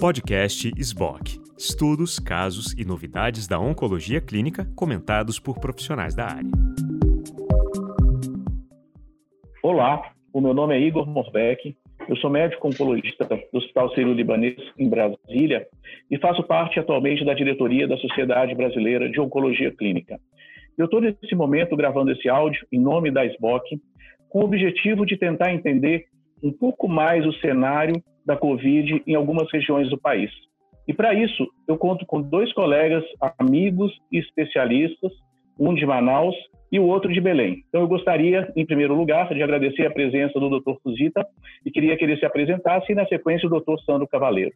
Podcast SBOC. Estudos, casos e novidades da oncologia clínica comentados por profissionais da área. Olá, o meu nome é Igor Morbeck, eu sou médico oncologista do Hospital Sírio-Libanês em Brasília e faço parte atualmente da diretoria da Sociedade Brasileira de Oncologia Clínica. Eu estou nesse momento gravando esse áudio em nome da SBOC com o objetivo de tentar entender um pouco mais o cenário da Covid em algumas regiões do país. E para isso, eu conto com dois colegas, amigos e especialistas, um de Manaus e o outro de Belém. Então, eu gostaria, em primeiro lugar, de agradecer a presença do Dr. Fuzita e queria que ele se apresentasse e, na sequência, o Dr. Sandro Cavaleiro.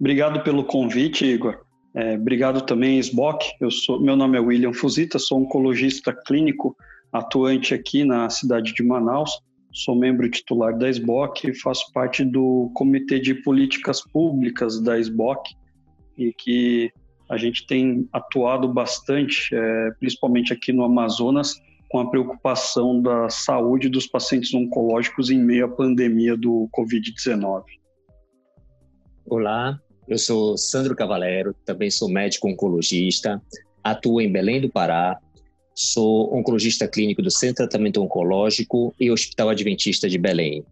Obrigado pelo convite, Igor. É, obrigado também, SBOC. Eu sou, meu nome é William Fuzita, sou oncologista clínico atuante aqui na cidade de Manaus. Sou membro titular da SBOC e faço parte do Comitê de Políticas Públicas da SBOC e que a gente tem atuado bastante, é, principalmente aqui no Amazonas, com a preocupação da saúde dos pacientes oncológicos em meio à pandemia do Covid-19. Olá, eu sou Sandro Cavalero, também sou médico oncologista, atuo em Belém do Pará, sou oncologista clínico do Centro de Tratamento Oncológico e Hospital Adventista de Belém.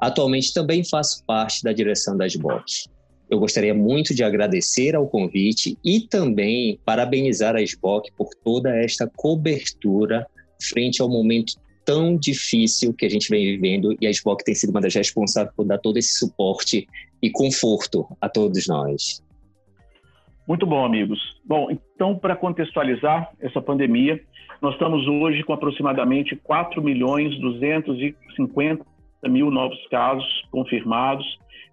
Atualmente também faço parte da direção da SBOT. Eu gostaria muito de agradecer ao convite e também parabenizar a SBOC por toda esta cobertura frente ao momento tão difícil que a gente vem vivendo e a SBOC tem sido uma das responsáveis por dar todo esse suporte e conforto a todos nós. Muito bom, amigos. Bom, então, para contextualizar essa pandemia, nós estamos hoje com aproximadamente 4 milhões 250 mil novos casos confirmados,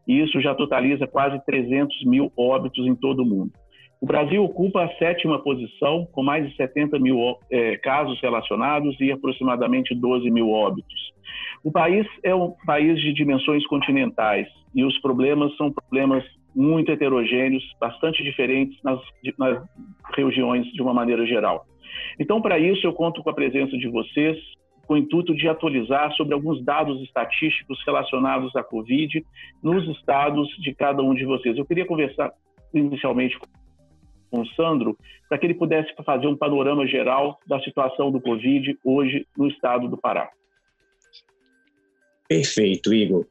e isso já totaliza quase 300 mil óbitos em todo o mundo. O Brasil ocupa a sétima posição, com mais de 70 mil é, casos relacionados e aproximadamente 12 mil óbitos. O país é um país de dimensões continentais e os problemas são problemas muito heterogêneos, bastante diferentes nas, nas regiões de uma maneira geral. Então, para isso, eu conto com a presença de vocês, com o intuito de atualizar sobre alguns dados estatísticos relacionados à Covid nos estados de cada um de vocês. Eu queria conversar inicialmente com o Sandro, para que ele pudesse fazer um panorama geral da situação do Covid hoje no estado do Pará. Perfeito, Igor.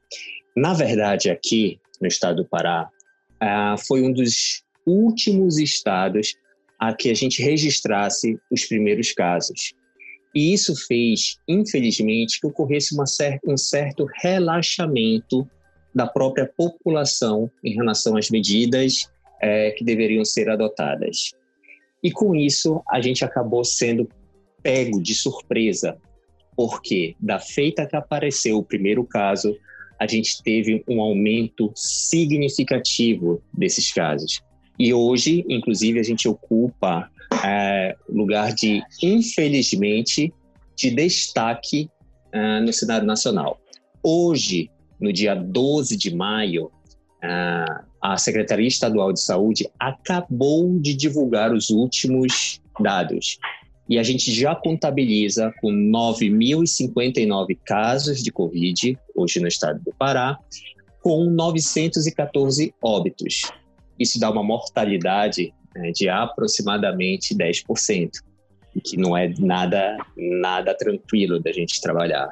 Na verdade, aqui no estado do Pará, ah, foi um dos últimos estados a que a gente registrasse os primeiros casos. E isso fez, infelizmente, que ocorresse cer um certo relaxamento da própria população em relação às medidas é, que deveriam ser adotadas. E com isso, a gente acabou sendo pego de surpresa, porque da feita que apareceu o primeiro caso, a gente teve um aumento significativo desses casos. E hoje, inclusive, a gente ocupa é, lugar de, infelizmente, de destaque é, no cenário nacional. Hoje, no dia 12 de maio, é, a Secretaria Estadual de Saúde acabou de divulgar os últimos dados. E a gente já contabiliza com 9.059 casos de Covid, hoje no estado do Pará, com 914 óbitos. Isso dá uma mortalidade né, de aproximadamente 10%, que não é nada, nada tranquilo da gente trabalhar.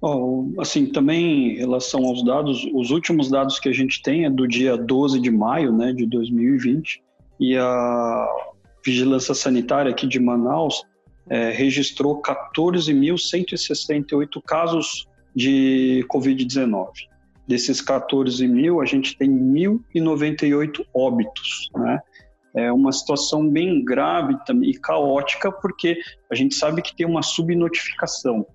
Oh, assim, também em relação aos dados, os últimos dados que a gente tem é do dia 12 de maio né, de 2020, e a Vigilância Sanitária aqui de Manaus é, registrou 14.168 casos de Covid-19. Desses 14 mil, a gente tem 1.098 óbitos, né? É uma situação bem grave e caótica, porque a gente sabe que tem uma subnotificação.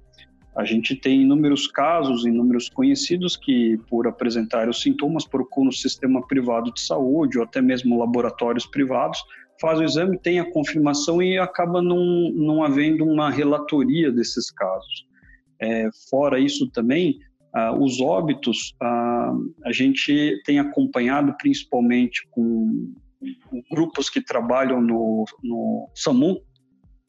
A gente tem inúmeros casos, inúmeros conhecidos que, por apresentar os sintomas, procuram o sistema privado de saúde ou até mesmo laboratórios privados, faz o exame, tem a confirmação e acaba não, não havendo uma relatoria desses casos. É, fora isso também, ah, os óbitos, ah, a gente tem acompanhado principalmente com grupos que trabalham no, no SAMU,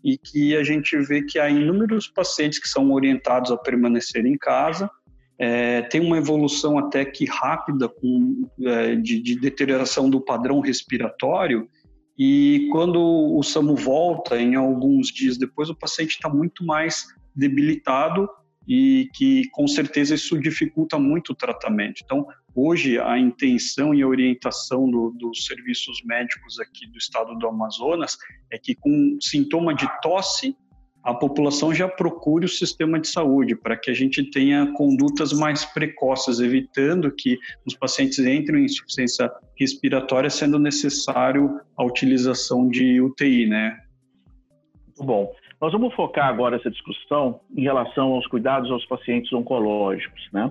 e que a gente vê que há inúmeros pacientes que são orientados a permanecer em casa. É, tem uma evolução até que rápida com, é, de, de deterioração do padrão respiratório, e quando o SAMU volta, em alguns dias depois, o paciente está muito mais debilitado e que com certeza isso dificulta muito o tratamento. Então, hoje a intenção e a orientação do, dos serviços médicos aqui do estado do Amazonas é que com sintoma de tosse a população já procure o sistema de saúde para que a gente tenha condutas mais precoces, evitando que os pacientes entrem em insuficiência respiratória, sendo necessário a utilização de UTI, né? Muito bom. Nós vamos focar agora essa discussão em relação aos cuidados aos pacientes oncológicos, né?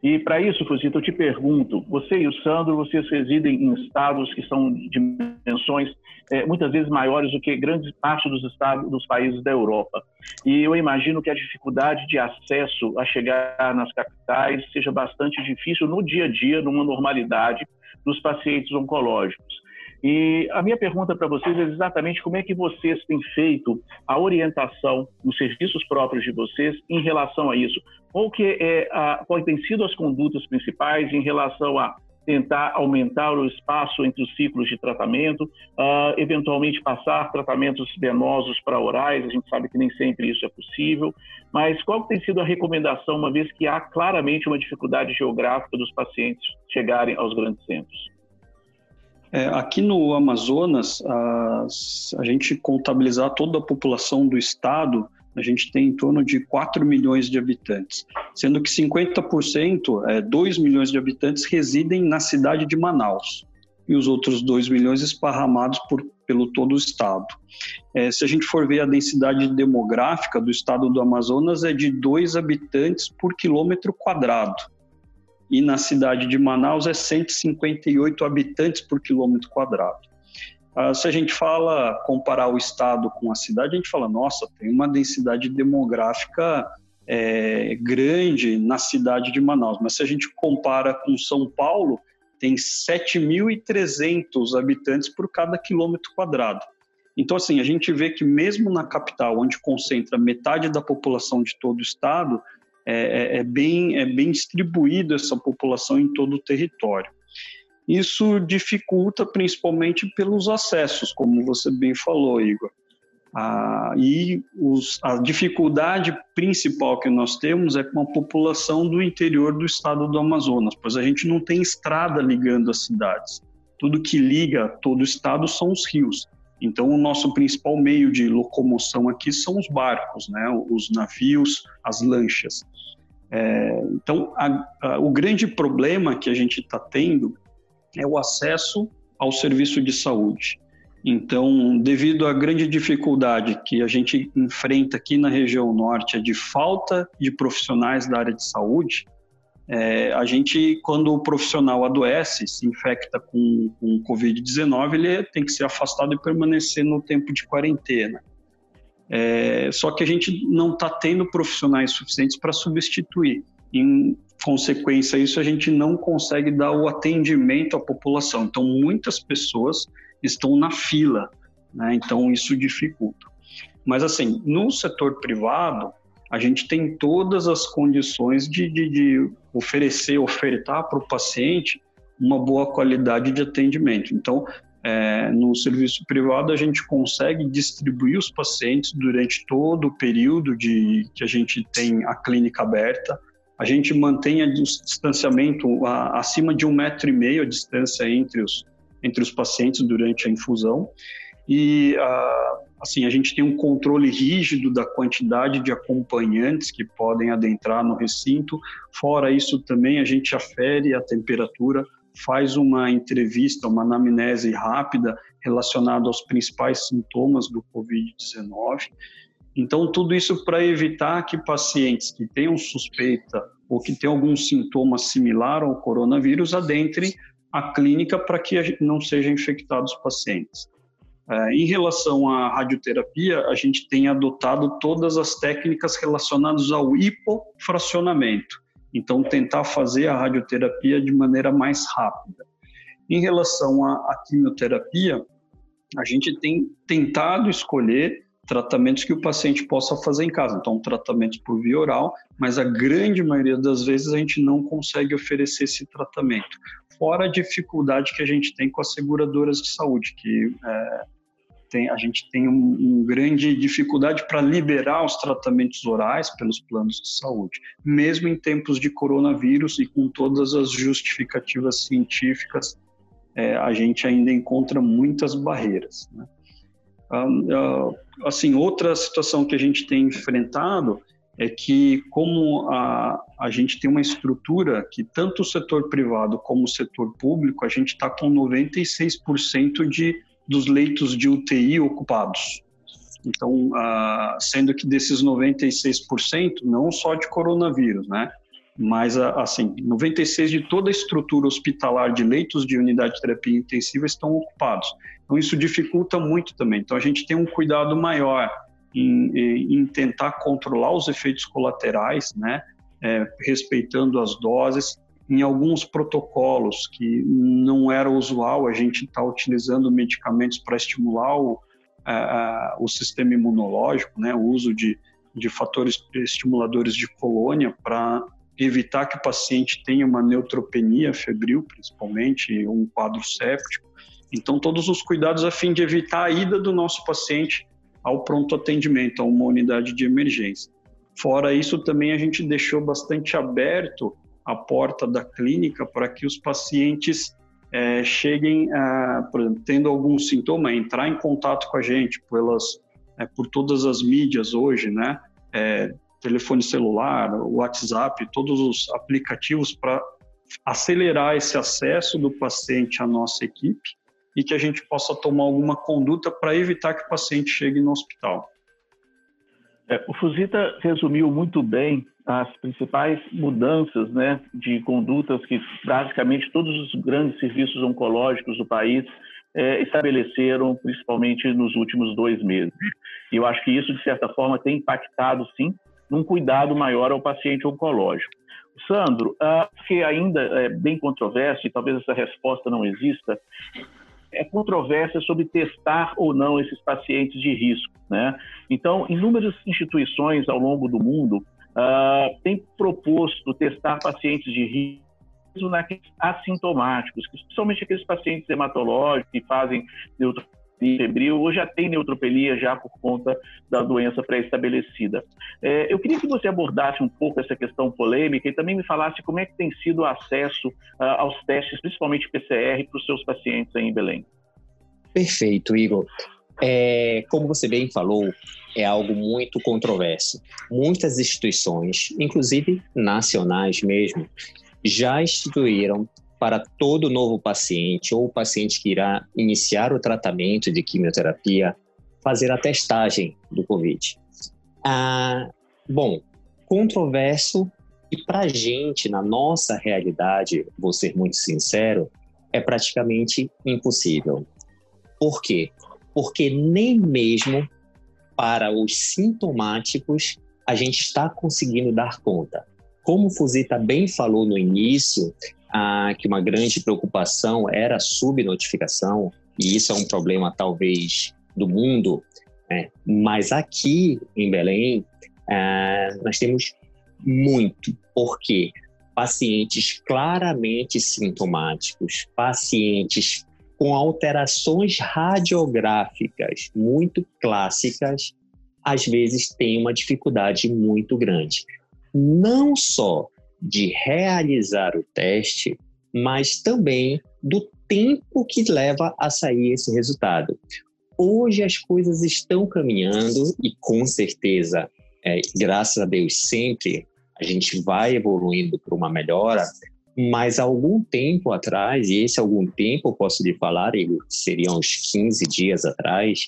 E para isso, Fusito, eu te pergunto, você e o Sandro, vocês residem em estados que são de dimensões é, muitas vezes maiores do que grande parte dos estados dos países da Europa. E eu imagino que a dificuldade de acesso a chegar nas capitais seja bastante difícil no dia a dia, numa normalidade dos pacientes oncológicos. E a minha pergunta para vocês é exatamente como é que vocês têm feito a orientação nos serviços próprios de vocês em relação a isso. Qual que é a, quais têm sido as condutas principais em relação a tentar aumentar o espaço entre os ciclos de tratamento, uh, eventualmente passar tratamentos venosos para orais, a gente sabe que nem sempre isso é possível, mas qual tem sido a recomendação, uma vez que há claramente uma dificuldade geográfica dos pacientes chegarem aos grandes centros? É, aqui no Amazonas, a, a gente contabilizar toda a população do estado, a gente tem em torno de 4 milhões de habitantes, sendo que 50%, é, 2 milhões de habitantes, residem na cidade de Manaus, e os outros 2 milhões esparramados por, pelo todo o estado. É, se a gente for ver a densidade demográfica do estado do Amazonas, é de 2 habitantes por quilômetro quadrado e na cidade de Manaus é 158 habitantes por quilômetro quadrado. Ah, se a gente fala, comparar o estado com a cidade, a gente fala, nossa, tem uma densidade demográfica é, grande na cidade de Manaus, mas se a gente compara com São Paulo, tem 7.300 habitantes por cada quilômetro quadrado. Então, assim, a gente vê que mesmo na capital, onde concentra metade da população de todo o estado, é, é, é, bem, é bem distribuído essa população em todo o território. Isso dificulta principalmente pelos acessos, como você bem falou, Igor. Ah, e os, a dificuldade principal que nós temos é com a população do interior do estado do Amazonas, pois a gente não tem estrada ligando as cidades. Tudo que liga todo o estado são os rios. Então, o nosso principal meio de locomoção aqui são os barcos, né? os navios, as lanchas. É, então, a, a, o grande problema que a gente está tendo é o acesso ao serviço de saúde. Então, devido à grande dificuldade que a gente enfrenta aqui na região norte, é de falta de profissionais da área de saúde, é, a gente, quando o profissional adoece, se infecta com, com Covid-19, ele tem que ser afastado e permanecer no tempo de quarentena. É, só que a gente não está tendo profissionais suficientes para substituir. Em consequência isso, a gente não consegue dar o atendimento à população. Então, muitas pessoas estão na fila, né? então isso dificulta. Mas, assim, no setor privado, a gente tem todas as condições de, de, de oferecer, ofertar para o paciente uma boa qualidade de atendimento. Então, é, no serviço privado, a gente consegue distribuir os pacientes durante todo o período de que a gente tem a clínica aberta. A gente mantém o distanciamento a, acima de um metro e meio a distância entre os, entre os pacientes durante a infusão. E a, assim, a gente tem um controle rígido da quantidade de acompanhantes que podem adentrar no recinto. Fora isso, também a gente afere a temperatura, faz uma entrevista, uma anamnese rápida relacionada aos principais sintomas do Covid-19. Então, tudo isso para evitar que pacientes que tenham suspeita ou que tenham algum sintoma similar ao coronavírus adentrem a clínica para que não sejam infectados pacientes. É, em relação à radioterapia, a gente tem adotado todas as técnicas relacionadas ao hipofracionamento. Então, tentar fazer a radioterapia de maneira mais rápida. Em relação à, à quimioterapia, a gente tem tentado escolher tratamentos que o paciente possa fazer em casa. Então, tratamentos por via oral, mas a grande maioria das vezes a gente não consegue oferecer esse tratamento. Fora a dificuldade que a gente tem com as seguradoras de saúde, que é, tem, a gente tem uma um grande dificuldade para liberar os tratamentos orais pelos planos de saúde, mesmo em tempos de coronavírus e com todas as justificativas científicas, é, a gente ainda encontra muitas barreiras. Né? Ah, assim, outra situação que a gente tem enfrentado é que, como a, a gente tem uma estrutura que tanto o setor privado como o setor público, a gente está com 96% de dos leitos de UTI ocupados. Então, sendo que desses 96%, não só de coronavírus, né? Mas, assim, 96% de toda a estrutura hospitalar de leitos de unidade de terapia intensiva estão ocupados. Então, isso dificulta muito também. Então, a gente tem um cuidado maior em, em tentar controlar os efeitos colaterais, né? É, respeitando as doses, em alguns protocolos que não era usual a gente estar tá utilizando medicamentos para estimular o, o sistema imunológico, né, o uso de, de fatores estimuladores de colônia para evitar que o paciente tenha uma neutropenia febril, principalmente, um quadro séptico. Então, todos os cuidados a fim de evitar a ida do nosso paciente ao pronto atendimento, a uma unidade de emergência. Fora isso, também a gente deixou bastante aberto a porta da clínica para que os pacientes é, cheguem, a, por exemplo, tendo algum sintoma, entrar em contato com a gente pelas, é, por todas as mídias hoje, né? É, telefone celular, WhatsApp, todos os aplicativos para acelerar esse acesso do paciente à nossa equipe e que a gente possa tomar alguma conduta para evitar que o paciente chegue no hospital. É, o Fusita resumiu muito bem as principais mudanças né, de condutas que praticamente todos os grandes serviços oncológicos do país é, estabeleceram, principalmente nos últimos dois meses. E eu acho que isso, de certa forma, tem impactado, sim, num cuidado maior ao paciente oncológico. Sandro, uh, que ainda é bem controverso, e talvez essa resposta não exista, é controvérsia sobre testar ou não esses pacientes de risco. Né? Então, inúmeras instituições ao longo do mundo uh, têm proposto testar pacientes de risco assintomáticos, principalmente aqueles pacientes hematológicos que fazem neutropenia febril já tem neutropenia já por conta da doença pré-estabelecida. É, eu queria que você abordasse um pouco essa questão polêmica e também me falasse como é que tem sido o acesso uh, aos testes, principalmente PCR, para os seus pacientes aí em Belém. Perfeito, Igor. É, como você bem falou, é algo muito controverso. Muitas instituições, inclusive nacionais mesmo, já instituíram para todo novo paciente ou paciente que irá iniciar o tratamento de quimioterapia fazer a testagem do Covid. Ah, bom, controverso e para a gente, na nossa realidade, vou ser muito sincero, é praticamente impossível. Por quê? Porque nem mesmo para os sintomáticos a gente está conseguindo dar conta. Como o Fuzita bem falou no início, ah, que uma grande preocupação era a subnotificação, e isso é um problema talvez do mundo, né? mas aqui em Belém ah, nós temos muito, porque pacientes claramente sintomáticos, pacientes com alterações radiográficas muito clássicas, às vezes têm uma dificuldade muito grande. Não só de realizar o teste, mas também do tempo que leva a sair esse resultado. Hoje as coisas estão caminhando e com certeza, é, graças a Deus, sempre a gente vai evoluindo para uma melhora, mas algum tempo atrás, e esse algum tempo eu posso lhe falar, seriam uns 15 dias atrás,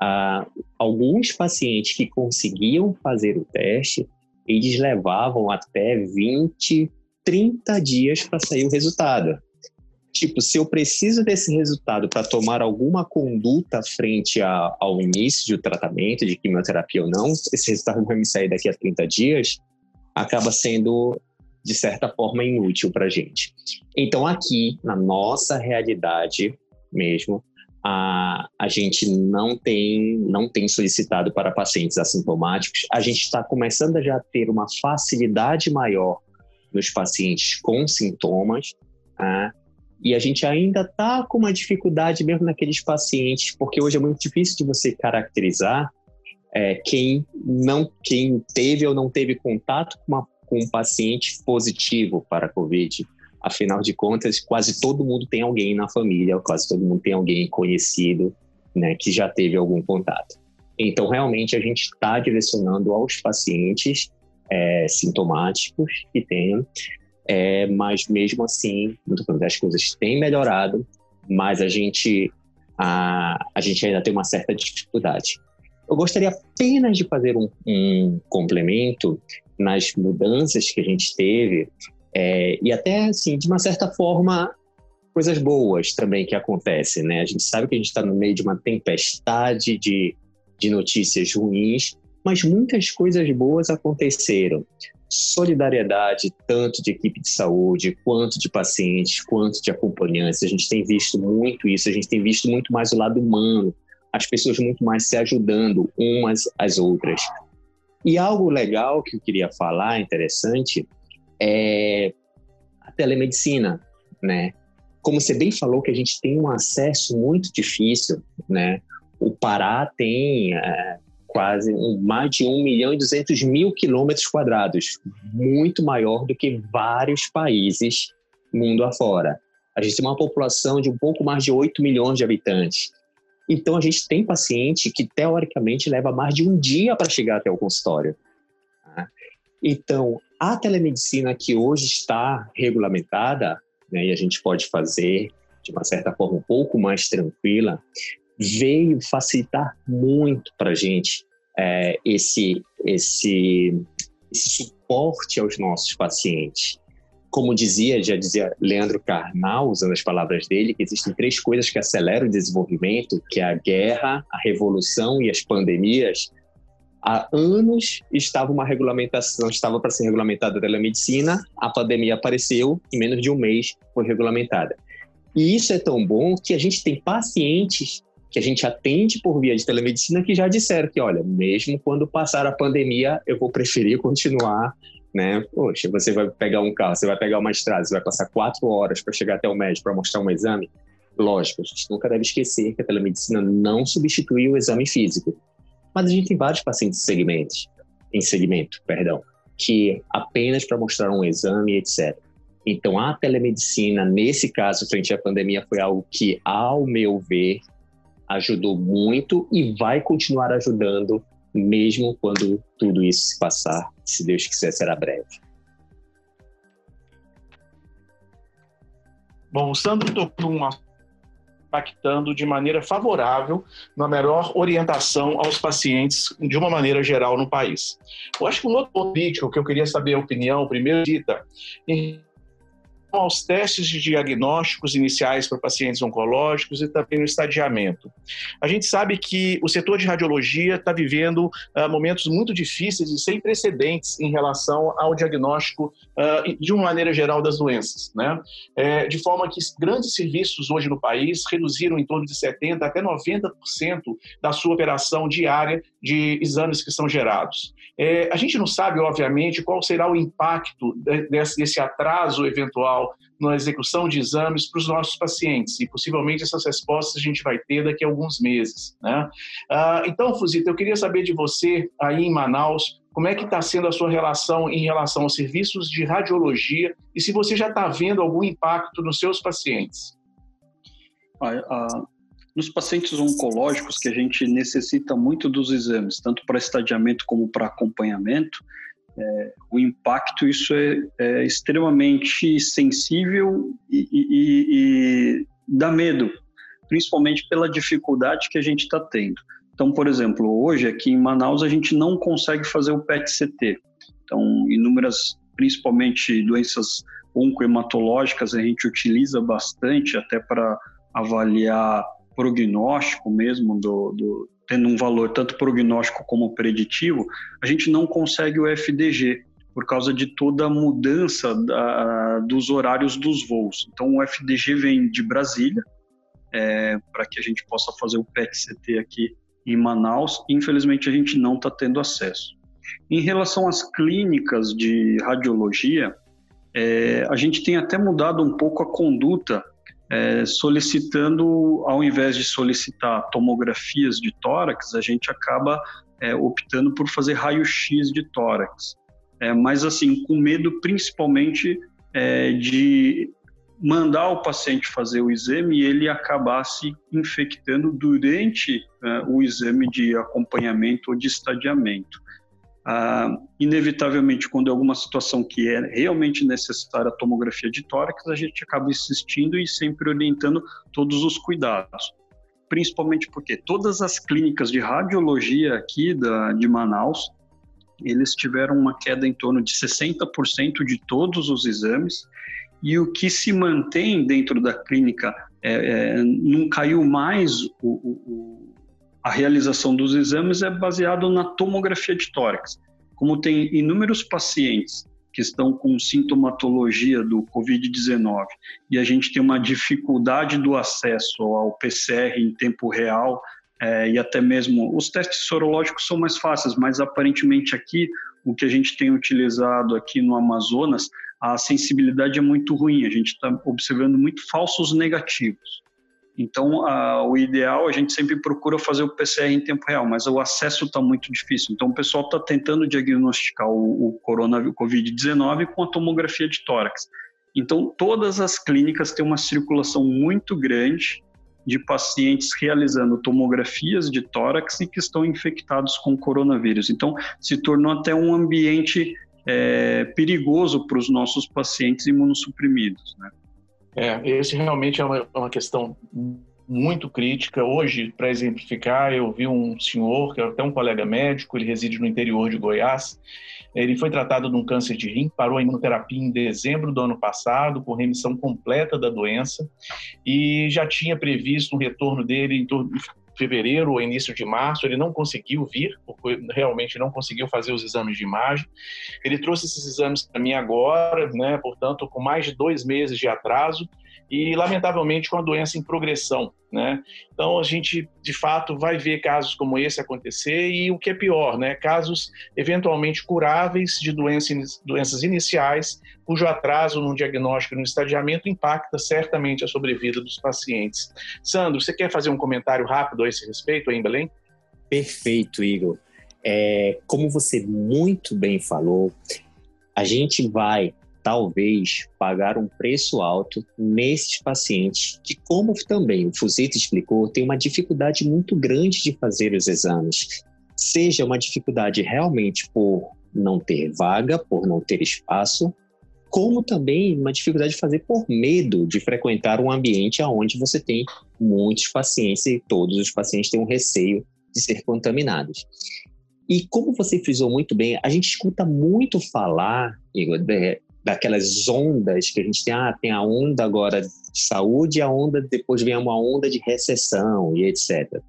ah, alguns pacientes que conseguiam fazer o teste eles levavam até 20, 30 dias para sair o resultado. Tipo, se eu preciso desse resultado para tomar alguma conduta frente a, ao início do tratamento de quimioterapia ou não, esse resultado vai me sair daqui a 30 dias, acaba sendo, de certa forma, inútil para a gente. Então, aqui, na nossa realidade mesmo, a, a gente não tem, não tem solicitado para pacientes assintomáticos. A gente está começando a já ter uma facilidade maior nos pacientes com sintomas, né? e a gente ainda está com uma dificuldade mesmo naqueles pacientes, porque hoje é muito difícil de você caracterizar é, quem não quem teve ou não teve contato com, uma, com um paciente positivo para a COVID. Afinal de contas, quase todo mundo tem alguém na família, quase todo mundo tem alguém conhecido, né, que já teve algum contato. Então, realmente, a gente está direcionando aos pacientes é, sintomáticos que tenham, é, mas mesmo assim, as coisas têm melhorado, mas a gente, a, a gente ainda tem uma certa dificuldade. Eu gostaria apenas de fazer um, um complemento nas mudanças que a gente teve é, e até, assim, de uma certa forma, coisas boas também que acontecem, né? A gente sabe que a gente está no meio de uma tempestade de, de notícias ruins, mas muitas coisas boas aconteceram. Solidariedade, tanto de equipe de saúde, quanto de pacientes, quanto de acompanhantes. A gente tem visto muito isso, a gente tem visto muito mais o lado humano, as pessoas muito mais se ajudando umas às outras. E algo legal que eu queria falar, interessante, é a telemedicina, né? Como você bem falou, que a gente tem um acesso muito difícil, né? O Pará tem é, quase um, mais de 1 milhão e 200 mil quilômetros quadrados, muito maior do que vários países mundo afora. A gente tem uma população de um pouco mais de 8 milhões de habitantes. Então, a gente tem paciente que, teoricamente, leva mais de um dia para chegar até o consultório. Tá? Então, a telemedicina que hoje está regulamentada, né, e a gente pode fazer de uma certa forma um pouco mais tranquila, veio facilitar muito para a gente é, esse, esse, esse suporte aos nossos pacientes. Como dizia, já dizia Leandro Carnal, usando as palavras dele, que existem três coisas que aceleram o desenvolvimento, que é a guerra, a revolução e as pandemias, há anos estava uma regulamentação, estava para ser regulamentada a telemedicina, a pandemia apareceu, em menos de um mês foi regulamentada. E isso é tão bom que a gente tem pacientes que a gente atende por via de telemedicina que já disseram que, olha, mesmo quando passar a pandemia, eu vou preferir continuar, né? Poxa, você vai pegar um carro, você vai pegar uma estrada, você vai passar quatro horas para chegar até o médico para mostrar um exame. Lógico, a gente nunca deve esquecer que a telemedicina não substitui o exame físico. Mas a gente tem vários pacientes em segmento, perdão, que apenas para mostrar um exame, etc. Então, a telemedicina, nesse caso, frente à pandemia, foi algo que, ao meu ver, ajudou muito e vai continuar ajudando, mesmo quando tudo isso se passar. Se Deus quiser, será breve. Bom, o Sandro tocou um impactando de maneira favorável na melhor orientação aos pacientes de uma maneira geral no país. Eu acho que um outro político que eu queria saber a opinião, primeiro, dita, em aos testes de diagnósticos iniciais para pacientes oncológicos e também no estadiamento. A gente sabe que o setor de radiologia está vivendo uh, momentos muito difíceis e sem precedentes em relação ao diagnóstico, uh, de uma maneira geral, das doenças. Né? É, de forma que grandes serviços hoje no país reduziram em torno de 70% até 90% da sua operação diária de exames que são gerados. É, a gente não sabe, obviamente, qual será o impacto desse, desse atraso eventual na execução de exames para os nossos pacientes e possivelmente essas respostas a gente vai ter daqui a alguns meses. Né? Ah, então, Fuzita, eu queria saber de você aí em Manaus, como é que está sendo a sua relação em relação aos serviços de radiologia e se você já está vendo algum impacto nos seus pacientes? nos pacientes oncológicos, que a gente necessita muito dos exames, tanto para estadiamento como para acompanhamento, é, o impacto isso é, é extremamente sensível e, e, e, dá medo, principalmente pela dificuldade que a gente está tendo. Então, por exemplo, hoje aqui em Manaus a gente não consegue fazer o PET-CT. Então, inúmeras, principalmente doenças oncohematológicas, a gente utiliza bastante até para avaliar prognóstico mesmo do, do, tendo um valor tanto prognóstico como preditivo, a gente não consegue o FDG por causa de toda a mudança da, dos horários dos voos. Então, o FDG vem de Brasília, é, para que a gente possa fazer o PET-CT aqui em Manaus. Infelizmente, a gente não está tendo acesso. Em relação às clínicas de radiologia, é, a gente tem até mudado um pouco a conduta, é, solicitando, ao invés de solicitar tomografias de tórax, a gente acaba é, optando por fazer raio-x de tórax. É, mas, assim, com medo principalmente é, de mandar o paciente fazer o exame e ele acabar se infectando durante é, o exame de acompanhamento ou de estadiamento. Ah, inevitavelmente, quando é alguma situação que é realmente necessária a tomografia de tórax, a gente acaba insistindo e sempre orientando todos os cuidados. Principalmente porque todas as clínicas de radiologia aqui da, de Manaus, eles tiveram uma queda em torno de 60% de todos os exames, e o que se mantém dentro da clínica é, é, não caiu mais o, o a realização dos exames é baseado na tomografia de tórax. Como tem inúmeros pacientes que estão com sintomatologia do Covid-19 e a gente tem uma dificuldade do acesso ao PCR em tempo real é, e até mesmo os testes sorológicos são mais fáceis, mas aparentemente aqui o que a gente tem utilizado aqui no Amazonas, a sensibilidade é muito ruim, a gente está observando muito falsos negativos. Então, a, o ideal, a gente sempre procura fazer o PCR em tempo real, mas o acesso está muito difícil. Então, o pessoal está tentando diagnosticar o, o coronavírus Covid-19 com a tomografia de tórax. Então, todas as clínicas têm uma circulação muito grande de pacientes realizando tomografias de tórax e que estão infectados com coronavírus. Então, se tornou até um ambiente é, perigoso para os nossos pacientes imunossuprimidos, né? É, esse realmente é uma, é uma questão muito crítica. Hoje, para exemplificar, eu vi um senhor, que é até um colega médico, ele reside no interior de Goiás. Ele foi tratado de um câncer de rim, parou a imunoterapia em dezembro do ano passado, com remissão completa da doença, e já tinha previsto um retorno dele em torno fevereiro ou início de março, ele não conseguiu vir, porque realmente não conseguiu fazer os exames de imagem. Ele trouxe esses exames para mim agora, né, portanto, com mais de dois meses de atraso, e lamentavelmente com a doença em progressão, né? Então a gente de fato vai ver casos como esse acontecer e o que é pior, né? Casos eventualmente curáveis de doenças, doenças iniciais, cujo atraso no diagnóstico e no estadiamento impacta certamente a sobrevida dos pacientes. Sandro, você quer fazer um comentário rápido a esse respeito aí em Belém? Perfeito, Igor. É, como você muito bem falou, a gente vai talvez pagar um preço alto nesses pacientes que, como também o Fuzito explicou, tem uma dificuldade muito grande de fazer os exames. Seja uma dificuldade realmente por não ter vaga, por não ter espaço, como também uma dificuldade de fazer por medo de frequentar um ambiente onde você tem muitos pacientes e todos os pacientes têm um receio de ser contaminados. E como você frisou muito bem, a gente escuta muito falar, Igor, daquelas ondas que a gente tem, ah, tem a onda agora de saúde a onda depois vem uma onda de recessão e etc.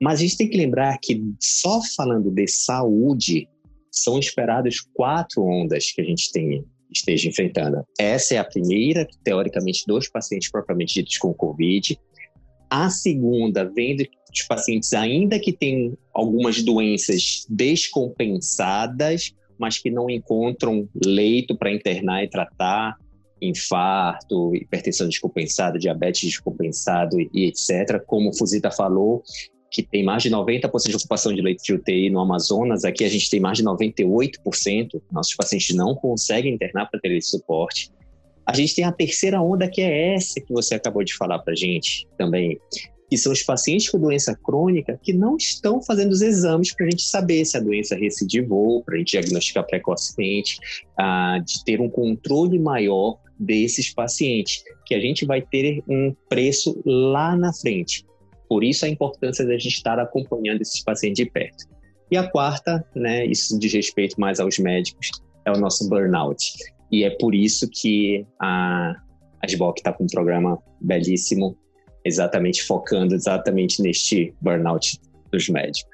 Mas a gente tem que lembrar que só falando de saúde são esperadas quatro ondas que a gente tem esteja enfrentando. Essa é a primeira, teoricamente, dos pacientes propriamente ditos com Covid. A segunda vem dos pacientes ainda que têm algumas doenças descompensadas, mas que não encontram leito para internar e tratar infarto, hipertensão descompensada, diabetes descompensado e, etc. Como o Fuzita falou, que tem mais de 90% de ocupação de leito de UTI no Amazonas, aqui a gente tem mais de 98%. Nossos pacientes não conseguem internar para ter esse suporte. A gente tem a terceira onda, que é essa que você acabou de falar para gente também, que são os pacientes com doença crônica que não estão fazendo os exames para a gente saber se a doença recidivou, para a gente diagnosticar precocemente, ah, de ter um controle maior desses pacientes, que a gente vai ter um preço lá na frente. Por isso a importância da gente estar acompanhando esses pacientes de perto. E a quarta, né, isso diz respeito mais aos médicos, é o nosso burnout. E é por isso que a, a SBOC está com um programa belíssimo exatamente focando exatamente neste burnout dos médicos.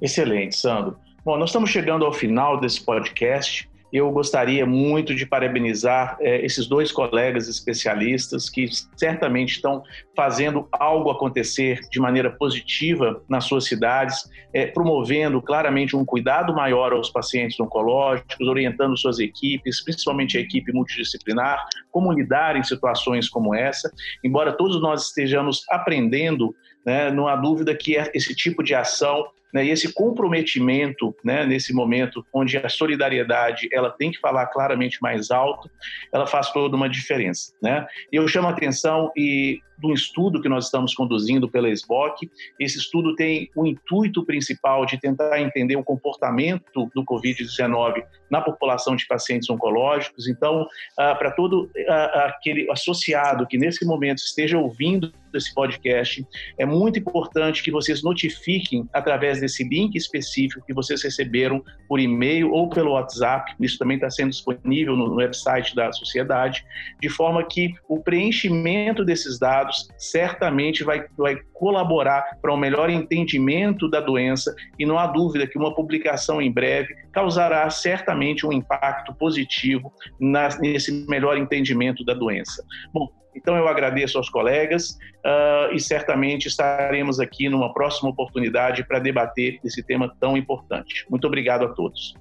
Excelente, Sandro. Bom, nós estamos chegando ao final desse podcast. Eu gostaria muito de parabenizar é, esses dois colegas especialistas que certamente estão fazendo algo acontecer de maneira positiva nas suas cidades, é, promovendo claramente um cuidado maior aos pacientes oncológicos, orientando suas equipes, principalmente a equipe multidisciplinar, como lidar em situações como essa. Embora todos nós estejamos aprendendo, né, não há dúvida que esse tipo de ação né, e esse comprometimento, né, nesse momento onde a solidariedade ela tem que falar claramente mais alto, ela faz toda uma diferença. Né? Eu chamo a atenção e do estudo que nós estamos conduzindo pela SBOC. Esse estudo tem o intuito principal de tentar entender o comportamento do Covid-19 na população de pacientes oncológicos. Então, ah, para todo ah, aquele associado que nesse momento esteja ouvindo esse podcast, é muito importante que vocês notifiquem através desse link específico que vocês receberam por e-mail ou pelo WhatsApp. Isso também está sendo disponível no website da sociedade, de forma que o preenchimento desses dados dados certamente vai, vai colaborar para um melhor entendimento da doença e não há dúvida que uma publicação em breve causará certamente um impacto positivo na, nesse melhor entendimento da doença. Bom, então eu agradeço aos colegas uh, e certamente estaremos aqui numa próxima oportunidade para debater esse tema tão importante. Muito obrigado a todos.